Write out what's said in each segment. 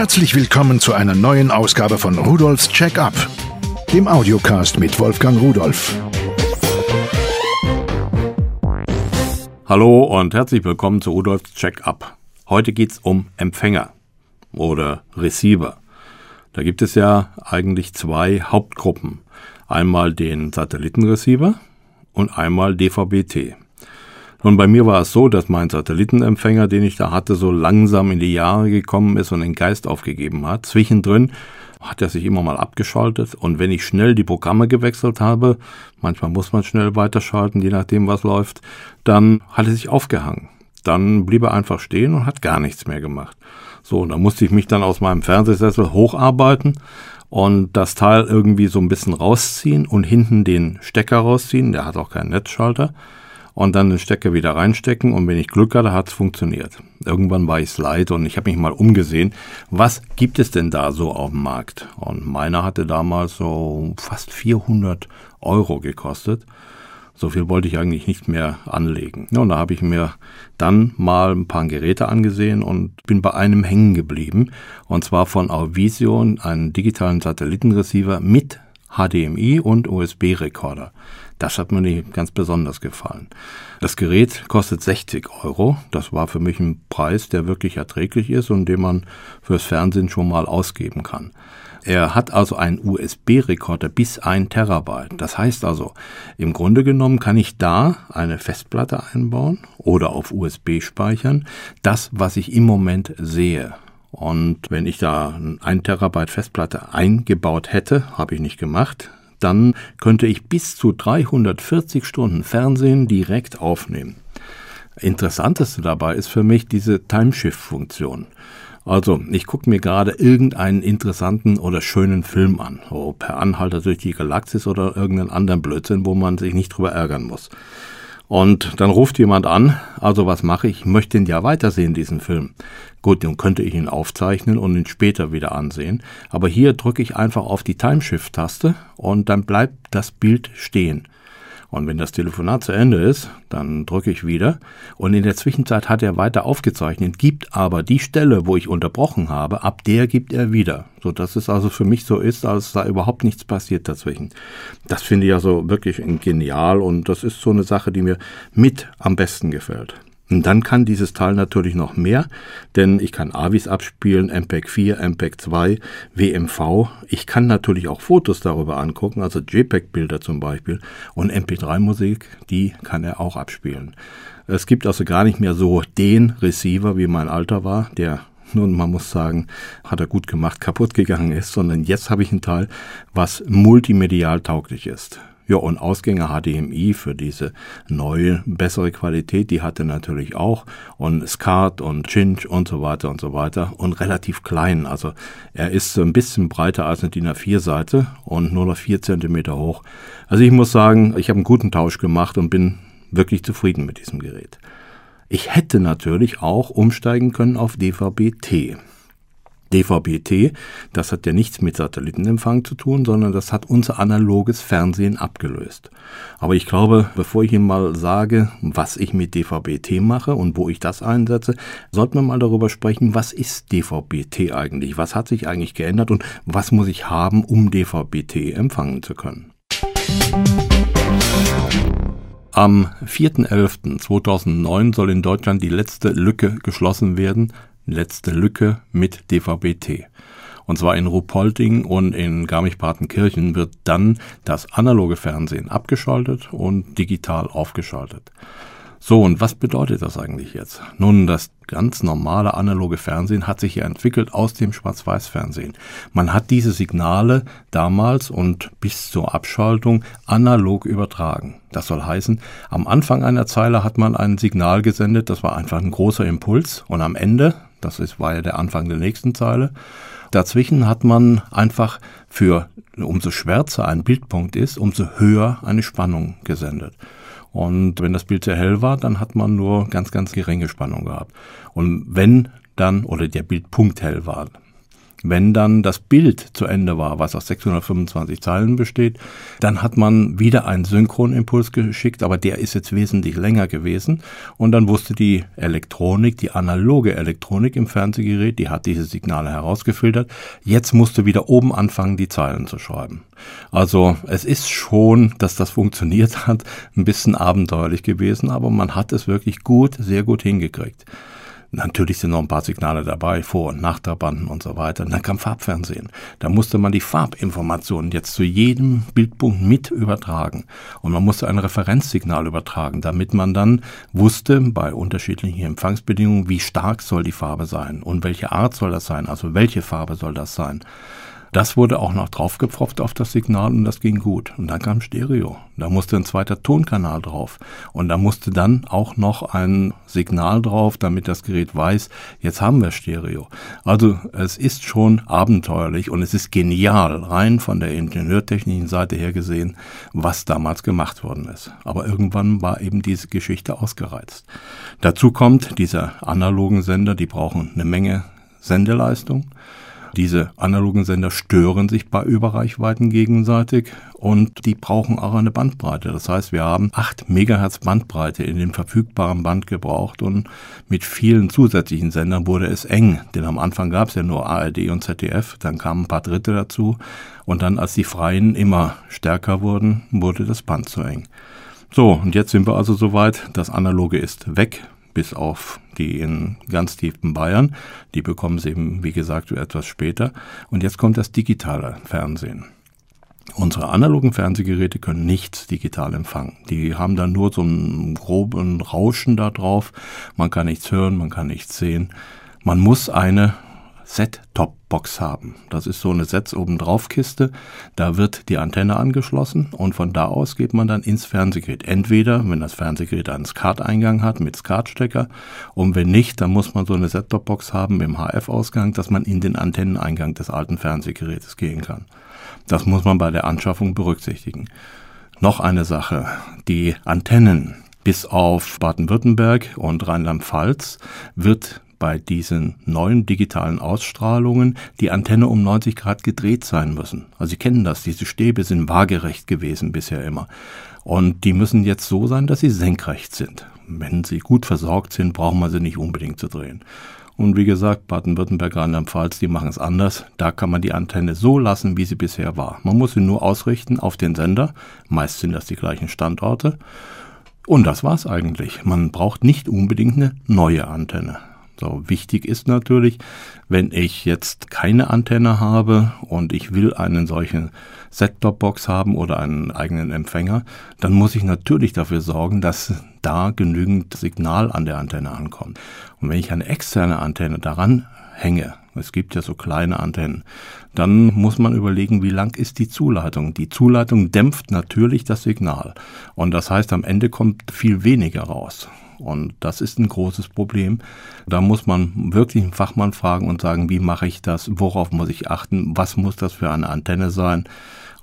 Herzlich willkommen zu einer neuen Ausgabe von Rudolfs Check-up, dem Audiocast mit Wolfgang Rudolf. Hallo und herzlich willkommen zu Rudolfs Check-up. Heute geht's um Empfänger oder Receiver. Da gibt es ja eigentlich zwei Hauptgruppen. Einmal den Satellitenreceiver und einmal DVB-T. Und bei mir war es so, dass mein Satellitenempfänger, den ich da hatte, so langsam in die Jahre gekommen ist und den Geist aufgegeben hat. Zwischendrin hat er sich immer mal abgeschaltet und wenn ich schnell die Programme gewechselt habe, manchmal muss man schnell weiterschalten, je nachdem was läuft, dann hat er sich aufgehangen. Dann blieb er einfach stehen und hat gar nichts mehr gemacht. So, und da musste ich mich dann aus meinem Fernsehsessel hocharbeiten und das Teil irgendwie so ein bisschen rausziehen und hinten den Stecker rausziehen, der hat auch keinen Netzschalter und dann den Stecker wieder reinstecken und wenn ich Glück hatte, hat es funktioniert. Irgendwann war ich es leid und ich habe mich mal umgesehen, was gibt es denn da so auf dem Markt? Und meiner hatte damals so fast 400 Euro gekostet. So viel wollte ich eigentlich nicht mehr anlegen. Ja, und da habe ich mir dann mal ein paar Geräte angesehen und bin bei einem hängen geblieben. Und zwar von Auvision, einen digitalen Satellitenreceiver mit HDMI und USB-Rekorder. Das hat mir nicht ganz besonders gefallen. Das Gerät kostet 60 Euro. Das war für mich ein Preis, der wirklich erträglich ist und den man fürs Fernsehen schon mal ausgeben kann. Er hat also einen USB-Rekorder bis ein Terabyte. Das heißt also, im Grunde genommen kann ich da eine Festplatte einbauen oder auf USB speichern. Das, was ich im Moment sehe. Und wenn ich da ein Terabyte Festplatte eingebaut hätte, habe ich nicht gemacht, dann könnte ich bis zu 340 Stunden Fernsehen direkt aufnehmen. Interessanteste dabei ist für mich diese Timeshift-Funktion. Also, ich gucke mir gerade irgendeinen interessanten oder schönen Film an, oh, per Anhalter durch die Galaxis oder irgendeinen anderen Blödsinn, wo man sich nicht drüber ärgern muss. Und dann ruft jemand an, also was mache ich? Ich möchte ihn ja weitersehen, diesen Film. Gut, dann könnte ich ihn aufzeichnen und ihn später wieder ansehen. Aber hier drücke ich einfach auf die Timeshift-Taste und dann bleibt das Bild stehen. Und wenn das Telefonat zu Ende ist, dann drücke ich wieder. Und in der Zwischenzeit hat er weiter aufgezeichnet, gibt aber die Stelle, wo ich unterbrochen habe, ab der gibt er wieder. So dass es also für mich so ist, als da überhaupt nichts passiert dazwischen. Das finde ich also wirklich genial und das ist so eine Sache, die mir mit am besten gefällt. Und dann kann dieses Teil natürlich noch mehr, denn ich kann AVIs abspielen, MPEG 4, MPEG 2, WMV. Ich kann natürlich auch Fotos darüber angucken, also JPEG-Bilder zum Beispiel. Und MP3-Musik, die kann er auch abspielen. Es gibt also gar nicht mehr so den Receiver, wie mein alter war, der nun, man muss sagen, hat er gut gemacht, kaputt gegangen ist, sondern jetzt habe ich ein Teil, was multimedial tauglich ist. Ja, und Ausgänge HDMI für diese neue, bessere Qualität, die hatte natürlich auch. Und SCART und Cinch und so weiter und so weiter. Und relativ klein. Also er ist ein bisschen breiter als eine DIN A4-Seite und nur noch vier Zentimeter hoch. Also ich muss sagen, ich habe einen guten Tausch gemacht und bin wirklich zufrieden mit diesem Gerät. Ich hätte natürlich auch umsteigen können auf DVB-T. DVB-T, das hat ja nichts mit Satellitenempfang zu tun, sondern das hat unser analoges Fernsehen abgelöst. Aber ich glaube, bevor ich Ihnen mal sage, was ich mit DVB-T mache und wo ich das einsetze, sollten wir mal darüber sprechen, was ist DVB-T eigentlich? Was hat sich eigentlich geändert und was muss ich haben, um DVB-T empfangen zu können? Am 4.11.2009 soll in Deutschland die letzte Lücke geschlossen werden letzte Lücke mit DVB-T. Und zwar in Ruhpolding und in Garmisch-Partenkirchen wird dann das analoge Fernsehen abgeschaltet und digital aufgeschaltet. So, und was bedeutet das eigentlich jetzt? Nun, das ganz normale analoge Fernsehen hat sich ja entwickelt aus dem Schwarz-Weiß-Fernsehen. Man hat diese Signale damals und bis zur Abschaltung analog übertragen. Das soll heißen, am Anfang einer Zeile hat man ein Signal gesendet, das war einfach ein großer Impuls und am Ende, das ist, war ja der Anfang der nächsten Zeile, dazwischen hat man einfach für umso schwärzer ein Bildpunkt ist, umso höher eine Spannung gesendet. Und wenn das Bild sehr hell war, dann hat man nur ganz, ganz geringe Spannung gehabt. Und wenn dann, oder der Bildpunkt hell war. Wenn dann das Bild zu Ende war, was aus 625 Zeilen besteht, dann hat man wieder einen Synchronimpuls geschickt, aber der ist jetzt wesentlich länger gewesen. Und dann wusste die Elektronik, die analoge Elektronik im Fernsehgerät, die hat diese Signale herausgefiltert. Jetzt musste wieder oben anfangen, die Zeilen zu schreiben. Also es ist schon, dass das funktioniert hat, ein bisschen abenteuerlich gewesen, aber man hat es wirklich gut, sehr gut hingekriegt. Natürlich sind noch ein paar Signale dabei, Vor- und Nachterbanden und so weiter. Und dann kam Farbfernsehen. Da musste man die Farbinformationen jetzt zu jedem Bildpunkt mit übertragen. Und man musste ein Referenzsignal übertragen, damit man dann wusste, bei unterschiedlichen Empfangsbedingungen, wie stark soll die Farbe sein und welche Art soll das sein, also welche Farbe soll das sein. Das wurde auch noch draufgepfropft auf das Signal und das ging gut. Und dann kam Stereo. Da musste ein zweiter Tonkanal drauf. Und da musste dann auch noch ein Signal drauf, damit das Gerät weiß, jetzt haben wir Stereo. Also es ist schon abenteuerlich und es ist genial, rein von der ingenieurtechnischen Seite her gesehen, was damals gemacht worden ist. Aber irgendwann war eben diese Geschichte ausgereizt. Dazu kommt, diese analogen Sender, die brauchen eine Menge Sendeleistung. Diese analogen Sender stören sich bei Überreichweiten gegenseitig und die brauchen auch eine Bandbreite. Das heißt, wir haben 8 Megahertz Bandbreite in dem verfügbaren Band gebraucht und mit vielen zusätzlichen Sendern wurde es eng, denn am Anfang gab es ja nur ARD und ZDF, dann kamen ein paar Dritte dazu und dann, als die Freien immer stärker wurden, wurde das Band zu eng. So, und jetzt sind wir also soweit, das Analoge ist weg bis auf die in ganz tiefen Bayern. Die bekommen sie eben, wie gesagt, etwas später. Und jetzt kommt das digitale Fernsehen. Unsere analogen Fernsehgeräte können nichts digital empfangen. Die haben dann nur so einen groben Rauschen da drauf. Man kann nichts hören, man kann nichts sehen. Man muss eine Set-Top-Box haben. Das ist so eine Setz-obendrauf-Kiste. Da wird die Antenne angeschlossen und von da aus geht man dann ins Fernsehgerät. Entweder, wenn das Fernsehgerät einen SCART-Eingang hat mit SCART-Stecker und wenn nicht, dann muss man so eine Set-Top-Box haben mit dem HF-Ausgang, dass man in den Antenneneingang des alten Fernsehgerätes gehen kann. Das muss man bei der Anschaffung berücksichtigen. Noch eine Sache. Die Antennen bis auf Baden-Württemberg und Rheinland-Pfalz wird bei diesen neuen digitalen Ausstrahlungen die Antenne um 90 Grad gedreht sein müssen. Also Sie kennen das, diese Stäbe sind waagerecht gewesen bisher immer. Und die müssen jetzt so sein, dass sie senkrecht sind. Wenn sie gut versorgt sind, brauchen wir sie nicht unbedingt zu drehen. Und wie gesagt, Baden-Württemberg, Rheinland-Pfalz, die machen es anders. Da kann man die Antenne so lassen, wie sie bisher war. Man muss sie nur ausrichten auf den Sender. Meist sind das die gleichen Standorte. Und das war's eigentlich. Man braucht nicht unbedingt eine neue Antenne. So, wichtig ist natürlich, wenn ich jetzt keine Antenne habe und ich will einen solchen Set-Top-Box haben oder einen eigenen Empfänger, dann muss ich natürlich dafür sorgen, dass da genügend Signal an der Antenne ankommt. Und wenn ich eine externe Antenne daran hänge, es gibt ja so kleine Antennen, dann muss man überlegen, wie lang ist die Zuleitung. Die Zuleitung dämpft natürlich das Signal und das heißt, am Ende kommt viel weniger raus. Und das ist ein großes Problem. Da muss man wirklich einen Fachmann fragen und sagen, wie mache ich das, worauf muss ich achten, was muss das für eine Antenne sein.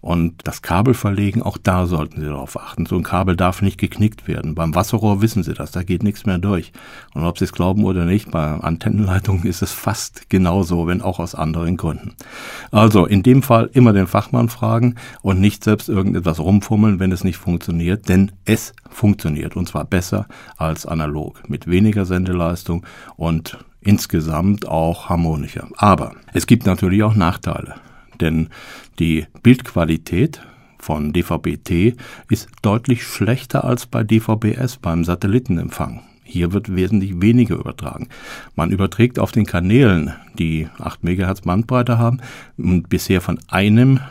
Und das Kabel verlegen, auch da sollten Sie darauf achten. So ein Kabel darf nicht geknickt werden. Beim Wasserrohr wissen Sie das, da geht nichts mehr durch. Und ob Sie es glauben oder nicht, bei Antennenleitungen ist es fast genauso, wenn auch aus anderen Gründen. Also in dem Fall immer den Fachmann fragen und nicht selbst irgendetwas rumfummeln, wenn es nicht funktioniert, denn es funktioniert und zwar besser als analog mit weniger Sendeleistung und insgesamt auch harmonischer. Aber es gibt natürlich auch Nachteile denn die Bildqualität von DVB-T ist deutlich schlechter als bei DVB-S beim Satellitenempfang. Hier wird wesentlich weniger übertragen. Man überträgt auf den Kanälen, die 8 MHz Bandbreite haben, bisher von einem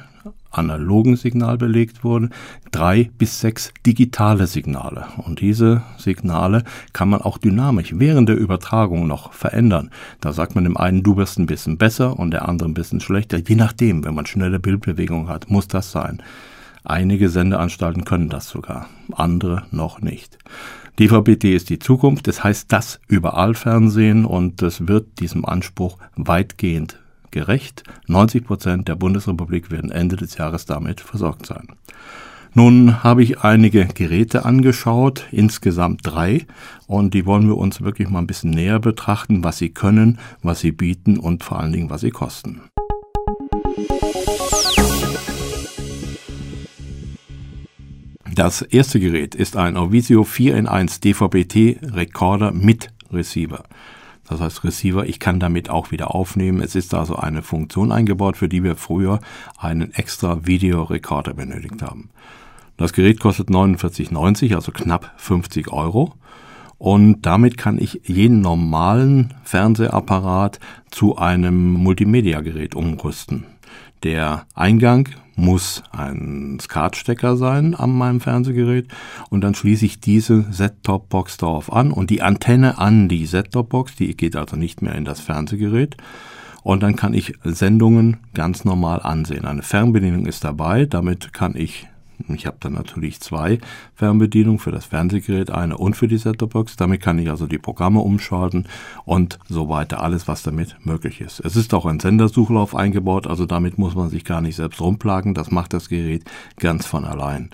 analogen Signal belegt wurde, drei bis sechs digitale Signale. Und diese Signale kann man auch dynamisch während der Übertragung noch verändern. Da sagt man dem einen, du bist ein bisschen besser und der andere ein bisschen schlechter. Je nachdem, wenn man schnelle Bildbewegung hat, muss das sein. Einige Sendeanstalten können das sogar, andere noch nicht. DVB-T ist die Zukunft, das heißt das überall Fernsehen und es wird diesem Anspruch weitgehend gerecht. 90 Prozent der Bundesrepublik werden Ende des Jahres damit versorgt sein. Nun habe ich einige Geräte angeschaut, insgesamt drei, und die wollen wir uns wirklich mal ein bisschen näher betrachten, was sie können, was sie bieten und vor allen Dingen, was sie kosten. Das erste Gerät ist ein Ovisio 4 in 1 DVB-T Recorder mit Receiver. Das heißt Receiver, ich kann damit auch wieder aufnehmen. Es ist also eine Funktion eingebaut, für die wir früher einen extra Videorekorder benötigt haben. Das Gerät kostet 49,90, also knapp 50 Euro. Und damit kann ich jeden normalen Fernsehapparat zu einem Multimedia-Gerät umrüsten. Der Eingang muss ein SCART-Stecker sein an meinem Fernsehgerät. Und dann schließe ich diese Set-Top-Box darauf an und die Antenne an die Set-Top-Box, die geht also nicht mehr in das Fernsehgerät. Und dann kann ich Sendungen ganz normal ansehen. Eine Fernbedienung ist dabei, damit kann ich ich habe dann natürlich zwei Fernbedienungen für das Fernsehgerät, eine und für die Set-Top-Box. Damit kann ich also die Programme umschalten und so weiter, alles was damit möglich ist. Es ist auch ein Sendersuchlauf eingebaut, also damit muss man sich gar nicht selbst rumplagen. Das macht das Gerät ganz von allein.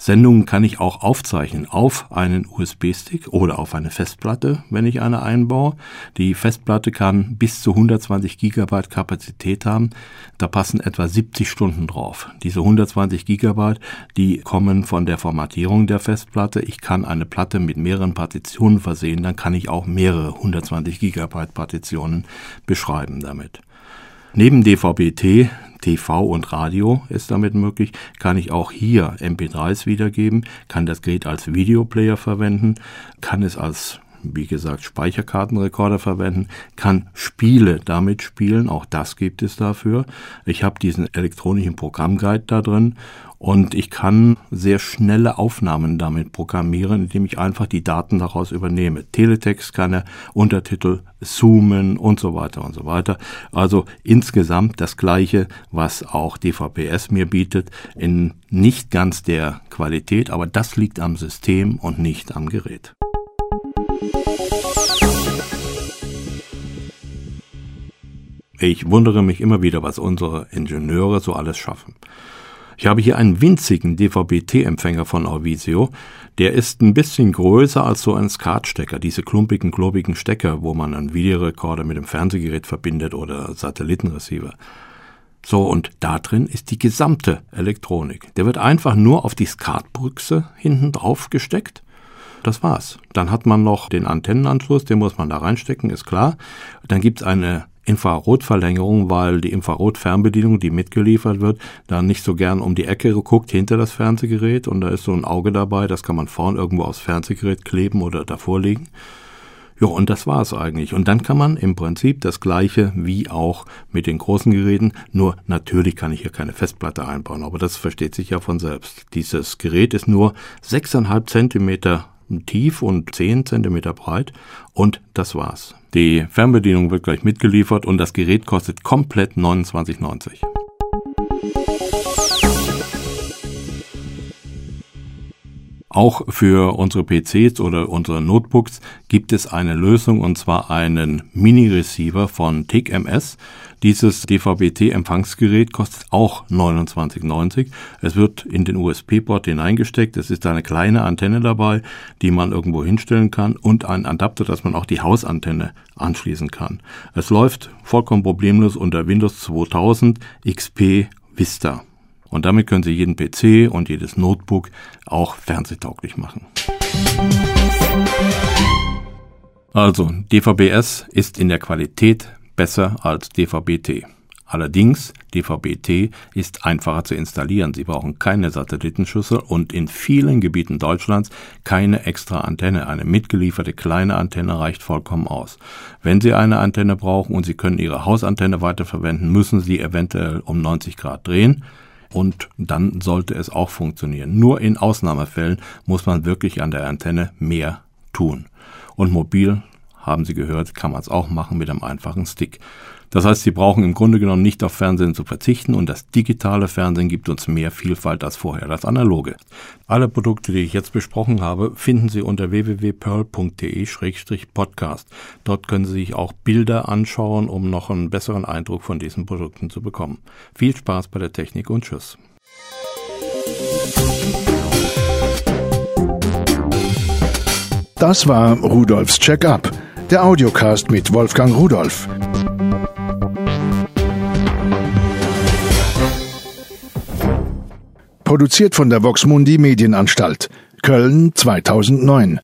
Sendungen kann ich auch aufzeichnen auf einen USB-Stick oder auf eine Festplatte, wenn ich eine einbaue. Die Festplatte kann bis zu 120 Gigabyte Kapazität haben. Da passen etwa 70 Stunden drauf. Diese 120 Gigabyte, die kommen von der Formatierung der Festplatte. Ich kann eine Platte mit mehreren Partitionen versehen, dann kann ich auch mehrere 120 Gigabyte Partitionen beschreiben damit. Neben DVB-T, TV und Radio ist damit möglich, kann ich auch hier MP3s wiedergeben, kann das Gerät als Videoplayer verwenden, kann es als wie gesagt, Speicherkartenrekorder verwenden, kann Spiele damit spielen, auch das gibt es dafür. Ich habe diesen elektronischen Programmguide da drin und ich kann sehr schnelle Aufnahmen damit programmieren, indem ich einfach die Daten daraus übernehme. Teletext kann er, Untertitel, Zoomen und so weiter und so weiter. Also insgesamt das Gleiche, was auch DVPS mir bietet, in nicht ganz der Qualität, aber das liegt am System und nicht am Gerät. Ich wundere mich immer wieder, was unsere Ingenieure so alles schaffen. Ich habe hier einen winzigen DVB-T-Empfänger von Orvisio. Der ist ein bisschen größer als so ein SCART-Stecker, diese klumpigen, klobigen Stecker, wo man einen Videorekorder mit dem Fernsehgerät verbindet oder Satellitenreceiver. So, und da drin ist die gesamte Elektronik. Der wird einfach nur auf die SCART-Büchse hinten drauf gesteckt. Das war's. Dann hat man noch den Antennenanschluss, den muss man da reinstecken, ist klar. Dann gibt's eine Infrarotverlängerung, weil die Infrarotfernbedienung, die mitgeliefert wird, dann nicht so gern um die Ecke guckt hinter das Fernsehgerät und da ist so ein Auge dabei, das kann man vorn irgendwo aufs Fernsehgerät kleben oder davor legen. Ja, und das war's eigentlich. Und dann kann man im Prinzip das gleiche wie auch mit den großen Geräten, nur natürlich kann ich hier keine Festplatte einbauen, aber das versteht sich ja von selbst. Dieses Gerät ist nur 6,5 Zentimeter tief und 10 cm breit und das war's. Die Fernbedienung wird gleich mitgeliefert und das Gerät kostet komplett 29,90. Auch für unsere PCs oder unsere Notebooks gibt es eine Lösung und zwar einen Mini-Receiver von TIC-MS. Dieses DVB-T-Empfangsgerät kostet auch 29,90. Es wird in den USB-Port hineingesteckt. Es ist eine kleine Antenne dabei, die man irgendwo hinstellen kann und ein Adapter, dass man auch die Hausantenne anschließen kann. Es läuft vollkommen problemlos unter Windows 2000 XP Vista. Und damit können Sie jeden PC und jedes Notebook auch fernsehtauglich machen. Also, DVB-S ist in der Qualität besser als DVB-T. Allerdings, DVB-T ist einfacher zu installieren. Sie brauchen keine Satellitenschüssel und in vielen Gebieten Deutschlands keine extra Antenne. Eine mitgelieferte kleine Antenne reicht vollkommen aus. Wenn Sie eine Antenne brauchen und Sie können Ihre Hausantenne weiterverwenden, müssen Sie eventuell um 90 Grad drehen und dann sollte es auch funktionieren. Nur in Ausnahmefällen muss man wirklich an der Antenne mehr tun. Und mobil, haben Sie gehört, kann man es auch machen mit einem einfachen Stick. Das heißt, Sie brauchen im Grunde genommen nicht auf Fernsehen zu verzichten und das digitale Fernsehen gibt uns mehr Vielfalt als vorher das analoge. Alle Produkte, die ich jetzt besprochen habe, finden Sie unter www.pearl.de-podcast. Dort können Sie sich auch Bilder anschauen, um noch einen besseren Eindruck von diesen Produkten zu bekommen. Viel Spaß bei der Technik und Tschüss. Das war Rudolfs Check-up, der Audiocast mit Wolfgang Rudolf. Produziert von der Voxmundi Medienanstalt. Köln 2009.